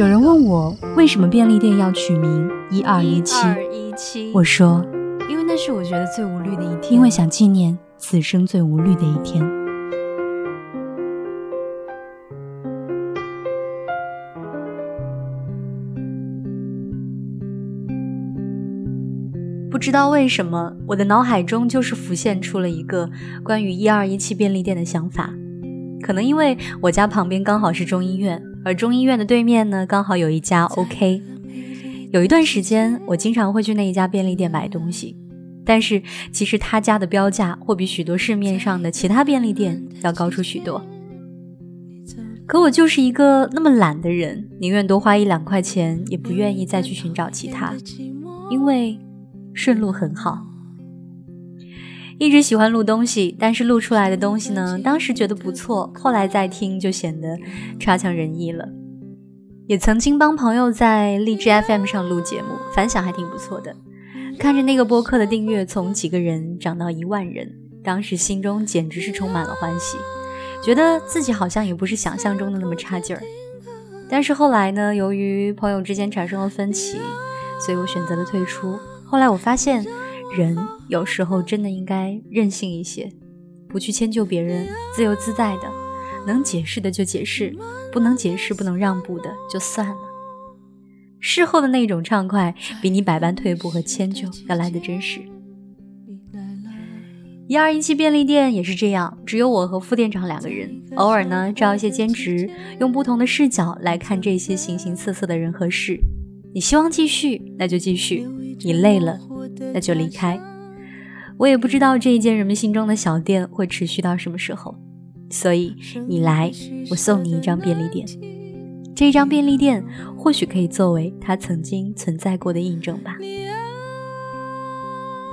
有人问我为什么便利店要取名一二一七？我说，因为那是我觉得最无虑的一天，因为想纪念此生最无虑的一天。不知道为什么，我的脑海中就是浮现出了一个关于一二一七便利店的想法。可能因为我家旁边刚好是中医院。而中医院的对面呢，刚好有一家 OK。有一段时间，我经常会去那一家便利店买东西，但是其实他家的标价会比许多市面上的其他便利店要高出许多。可我就是一个那么懒的人，宁愿多花一两块钱，也不愿意再去寻找其他，因为顺路很好。一直喜欢录东西，但是录出来的东西呢，当时觉得不错，后来再听就显得差强人意了。也曾经帮朋友在荔枝 FM 上录节目，反响还挺不错的。看着那个播客的订阅从几个人涨到一万人，当时心中简直是充满了欢喜，觉得自己好像也不是想象中的那么差劲儿。但是后来呢，由于朋友之间产生了分歧，所以我选择了退出。后来我发现。人有时候真的应该任性一些，不去迁就别人，自由自在的，能解释的就解释，不能解释、不能让步的就算了。事后的那种畅快，比你百般退步和迁就要来的真实。一二一七便利店也是这样，只有我和副店长两个人，偶尔呢招一些兼职，用不同的视角来看这些形形色色的人和事。你希望继续，那就继续；你累了。那就离开。我也不知道这一间人们心中的小店会持续到什么时候，所以你来，我送你一张便利店。这张便利店或许可以作为它曾经存在过的印证吧。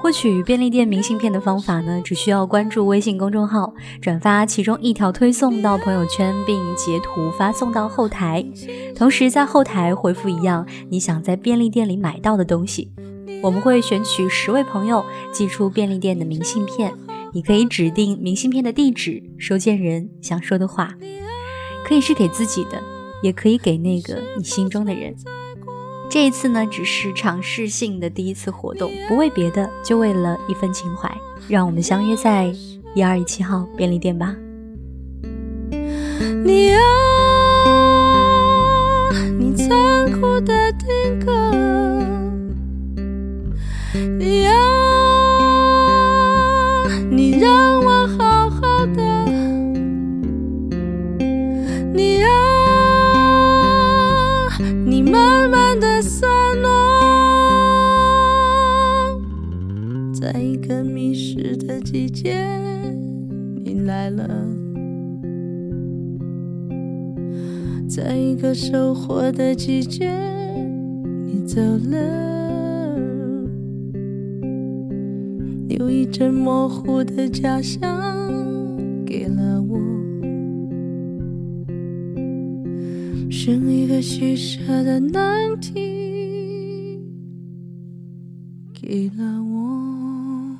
获取便利店明信片的方法呢，只需要关注微信公众号，转发其中一条推送到朋友圈，并截图发送到后台，同时在后台回复一样你想在便利店里买到的东西。我们会选取十位朋友寄出便利店的明信片，你可以指定明信片的地址、收件人想说的话，可以是给自己的，也可以给那个你心中的人。这一次呢，只是尝试性的第一次活动，不为别的，就为了一份情怀。让我们相约在一二一七号便利店吧。你啊，你残酷的定格。的散落，在一个迷失的季节，你来了；在一个收获的季节，你走了。留一阵模糊的假象，给了剩一个取舍的难题，给了我。